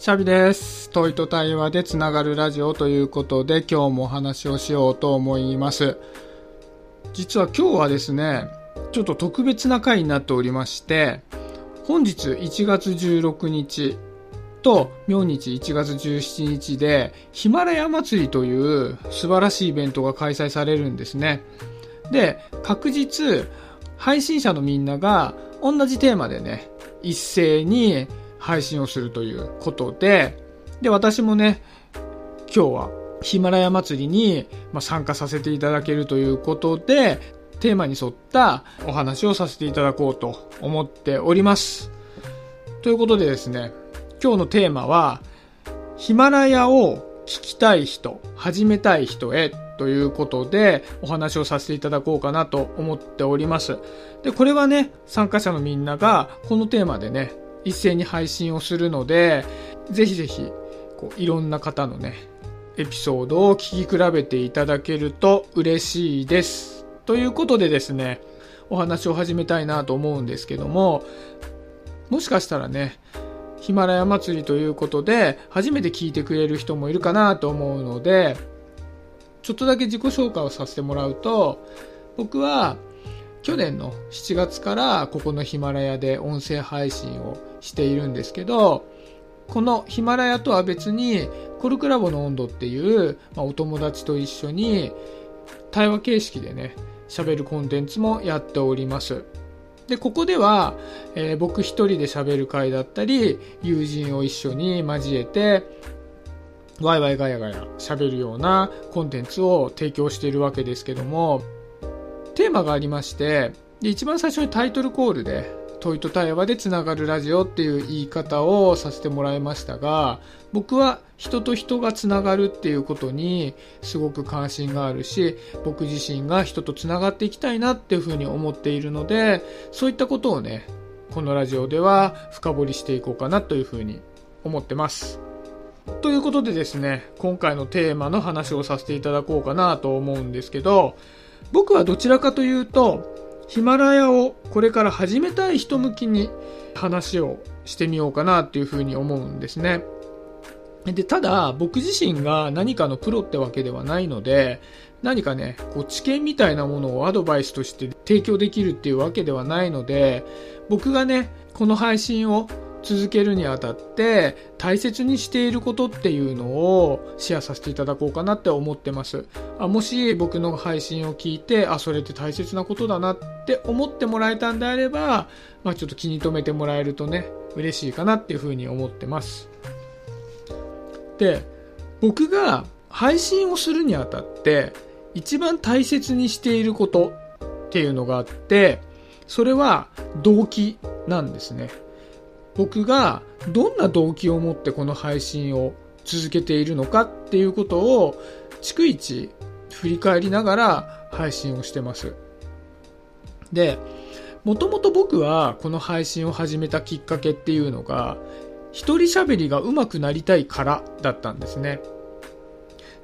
シャビです。問いと対話でつながるラジオということで今日もお話をしようと思います。実は今日はですね、ちょっと特別な回になっておりまして、本日1月16日と明日1月17日でヒマラヤ祭りという素晴らしいイベントが開催されるんですね。で、確実配信者のみんなが同じテーマでね、一斉に配信をするということで、で、私もね、今日はヒマラヤ祭りに参加させていただけるということで、テーマに沿ったお話をさせていただこうと思っております。ということでですね、今日のテーマは、ヒマラヤを聞きたい人、始めたい人へということでお話をさせていただこうかなと思っております。で、これはね、参加者のみんながこのテーマでね、一斉に配信をするので、ぜひぜひ、こう、いろんな方のね、エピソードを聞き比べていただけると嬉しいです。ということでですね、お話を始めたいなと思うんですけども、もしかしたらね、ヒマラヤ祭りということで、初めて聞いてくれる人もいるかなと思うので、ちょっとだけ自己紹介をさせてもらうと、僕は去年の7月からここのヒマラヤで音声配信をしているんですけど、このヒマラヤとは別にコルクラボの温度っていう、まあ、お友達と一緒に対話形式でね、喋るコンテンツもやっております。で、ここでは、えー僕一人で喋る回だったり、友人を一緒に交えて、ワイワイガヤガヤ喋るようなコンテンツを提供しているわけですけども、テーマがありまして、で一番最初にタイトルコールで、問いと対話でつながるラジオっていう言い方をさせてもらいましたが、僕は人と人がつながるっていうことにすごく関心があるし、僕自身が人とつながっていきたいなっていうふうに思っているので、そういったことをね、このラジオでは深掘りしていこうかなというふうに思ってます。ということでですね、今回のテーマの話をさせていただこうかなと思うんですけど、僕はどちらかというと、ヒマラヤをこれから始めたい人向きに話をしてみようかなっていうふうに思うんですね。で、ただ僕自身が何かのプロってわけではないので、何かね、こう知見みたいなものをアドバイスとして提供できるっていうわけではないので、僕がね、この配信を続けるにあたって大切にしていることっていうのをシェアさせていただこうかなって思ってます。あもし僕の配信を聞いて、あ、それって大切なことだなって思ってもらえたんであれば、まあちょっと気に留めてもらえるとね、嬉しいかなっていうふうに思ってます。で、僕が配信をするにあたって一番大切にしていることっていうのがあって、それは動機なんですね。僕がどんな動機を持ってこの配信を続けているのかっていうことを逐一振り返りながら配信をしてます。で、もともと僕はこの配信を始めたきっかけっていうのが一人喋りが上手くなりたいからだったんですね。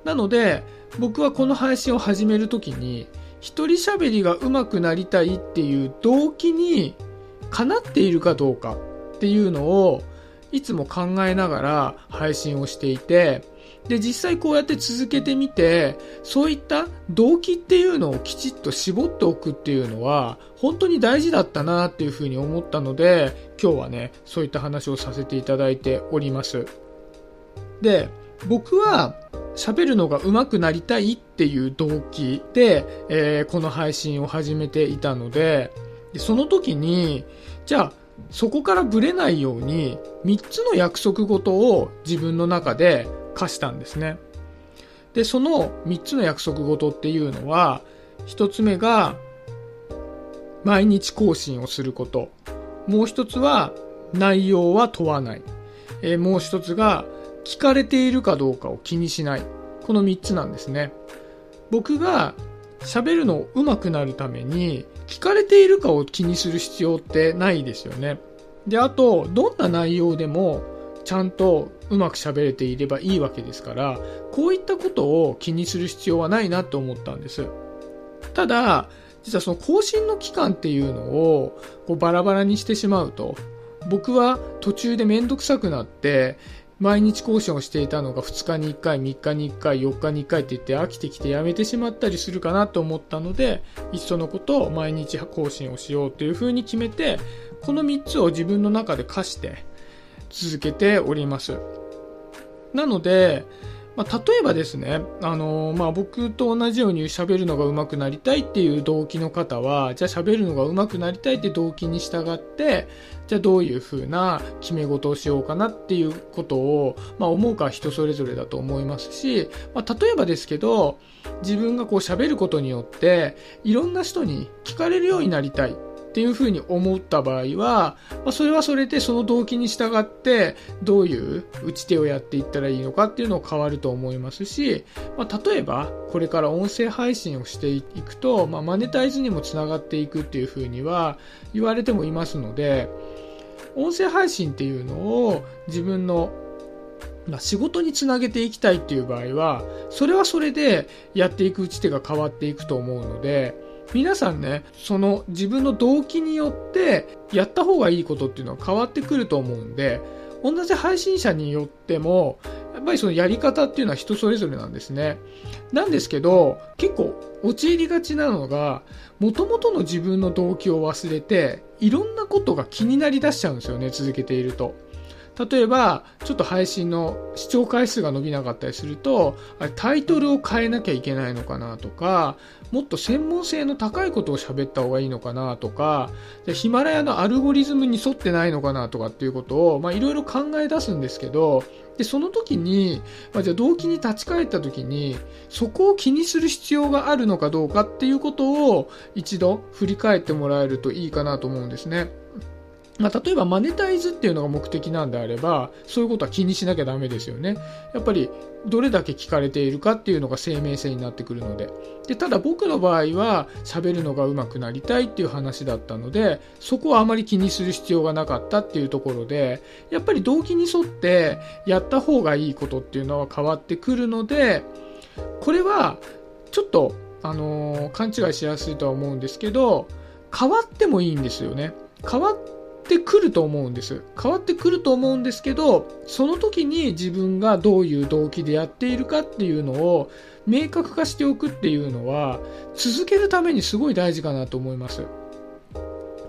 なので僕はこの配信を始めるときに一人喋りが上手くなりたいっていう動機にかなっているかどうかっていうのをいつも考えながら配信をしていてで実際こうやって続けてみてそういった動機っていうのをきちっと絞っておくっていうのは本当に大事だったなっていうふうに思ったので今日はねそういった話をさせていただいております。で僕は喋るのが上手くなりたいっていう動機で、えーこの配信を始めていたのででその時にじゃあそこからブレないように3つの約束事を自分の中で課したんですね。で、その3つの約束事っていうのは、1つ目が毎日更新をすること。もう1つは内容は問わない。えーもう1つが聞かれているかどうかを気にしない。この3つなんですね。僕が喋るのを上手くなるために聞かれているかを気にする必要ってないですよね。で、あと、どんな内容でもちゃんとうまく喋れていればいいわけですから、こういったことを気にする必要はないなと思ったんです。ただ、実はその更新の期間っていうのをこうバラバラにしてしまうと、僕は途中でめんどくさくなって、毎日更新をしていたのが2日に1回、3日に1回、4日に1回って言って飽きてきてやめてしまったりするかなと思ったので、いっそのことを毎日更新をしようというふうに決めて、この3つを自分の中で課して続けております。なので、まあ、例えばですね、あの、まあ、僕と同じように喋るのが上手くなりたいっていう動機の方は、じゃあ喋るのが上手くなりたいって動機に従って、じゃあどういう風な決め事をしようかなっていうことを、まあ、思うかは人それぞれだと思いますし、まあ、例えばですけど、自分がこう喋ることによって、いろんな人に聞かれるようになりたい。っていうふうに思った場合は、まあ、それはそれでその動機に従ってどういう打ち手をやっていったらいいのかっていうのを変わると思いますし、まあ、例えばこれから音声配信をしていくと、まあ、マネタイズにもつながっていくっていうふうには言われてもいますので音声配信っていうのを自分のま、仕事につなげていきたいっていう場合は、それはそれでやっていく打ち手が変わっていくと思うので、皆さんね、その自分の動機によってやった方がいいことっていうのは変わってくると思うんで、同じ配信者によっても、やっぱりそのやり方っていうのは人それぞれなんですね。なんですけど、結構陥りがちなのが、元々の自分の動機を忘れて、いろんなことが気になりだしちゃうんですよね、続けていると。例えば、ちょっと配信の視聴回数が伸びなかったりすると、タイトルを変えなきゃいけないのかなとか、もっと専門性の高いことを喋った方がいいのかなとか、ヒマラヤのアルゴリズムに沿ってないのかなとかっていうことを、いろいろ考え出すんですけど、で、その時に、まあ、じゃあ動機に立ち返った時に、そこを気にする必要があるのかどうかっていうことを一度振り返ってもらえるといいかなと思うんですね。まあ、例えばマネタイズっていうのが目的なんであれば、そういうことは気にしなきゃダメですよね。やっぱり、どれだけ聞かれているかっていうのが生命線になってくるので。で、ただ僕の場合は、喋るのが上手くなりたいっていう話だったので、そこはあまり気にする必要がなかったっていうところで、やっぱり動機に沿ってやった方がいいことっていうのは変わってくるので、これは、ちょっと、あの、勘違いしやすいとは思うんですけど、変わってもいいんですよね。変わっってくると思うんです。変わってくると思うんですけど、その時に自分がどういう動機でやっているかっていうのを明確化しておくっていうのは、続けるためにすごい大事かなと思います。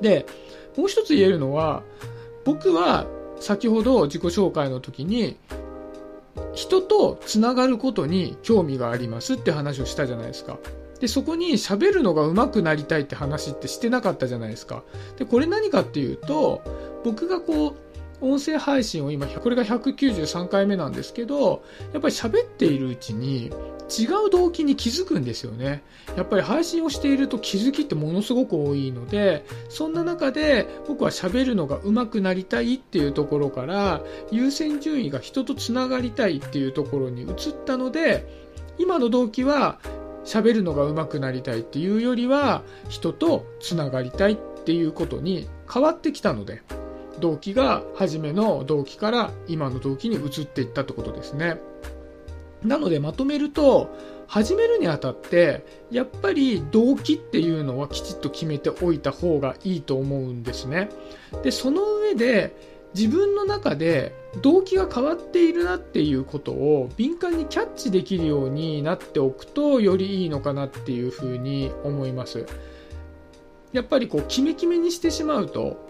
で、もう一つ言えるのは、僕は先ほど自己紹介の時に、人とつながることに興味がありますって話をしたじゃないですか。で、そこに喋るのが上手くなりたいって話ってしてなかったじゃないですか。で、これ何かっていうと、僕がこう、音声配信を今、これが193回目なんですけど、やっぱり喋っているうちに違う動機に気づくんですよね。やっぱり配信をしていると気づきってものすごく多いので、そんな中で僕は喋るのが上手くなりたいっていうところから、優先順位が人と繋がりたいっていうところに移ったので、今の動機は喋るのが上手くなりたいっていうよりは人とつながりたいっていうことに変わってきたので動機が初めの動機から今の動機に移っていったってことですね。なのでまとめると始めるにあたってやっぱり動機っていうのはきちっと決めておいた方がいいと思うんですね。でその上で自分の中で動機が変わっているなっていうことを敏感にキャッチできるようになっておくとよりいいのかなっていうふうに思います。やっぱりこうキメキメにしてしまうと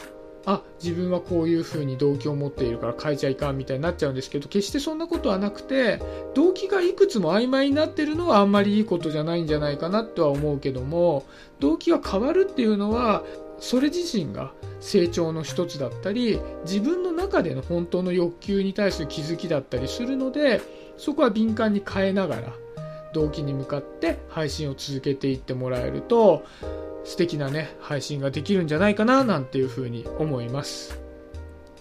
あ自分はこういうふうに動機を持っているから変えちゃいかんみたいになっちゃうんですけど決してそんなことはなくて動機がいくつも曖昧になってるのはあんまりいいことじゃないんじゃないかなとは思うけども動機が変わるっていうのはそれ自身が成長の一つだったり自分の中での本当の欲求に対する気づきだったりするのでそこは敏感に変えながら動機に向かって配信を続けていってもらえると素敵なね配信ができるんじゃないかななんていうふうに思います。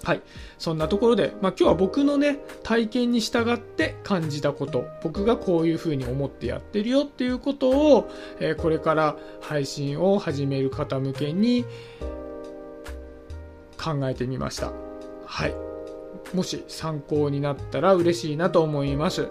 はい。そんなところで、まあ、今日は僕のね、体験に従って感じたこと、僕がこういうふうに思ってやってるよっていうことを、えー、これから配信を始める方向けに考えてみました。はい。もし参考になったら嬉しいなと思います。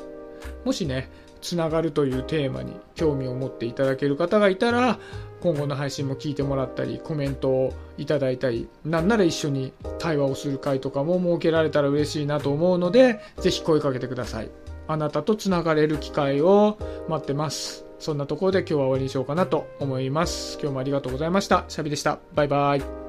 もしね、つながるというテーマに興味を持っていただける方がいたら今後の配信も聞いてもらったりコメントをいただいたりなんなら一緒に対話をする会とかも設けられたら嬉しいなと思うのでぜひ声かけてください。あなたとつながれる機会を待ってます。そんなところで今日は終わりにしようかなと思います。今日もありがとうございました。シャビでした。バイバイ。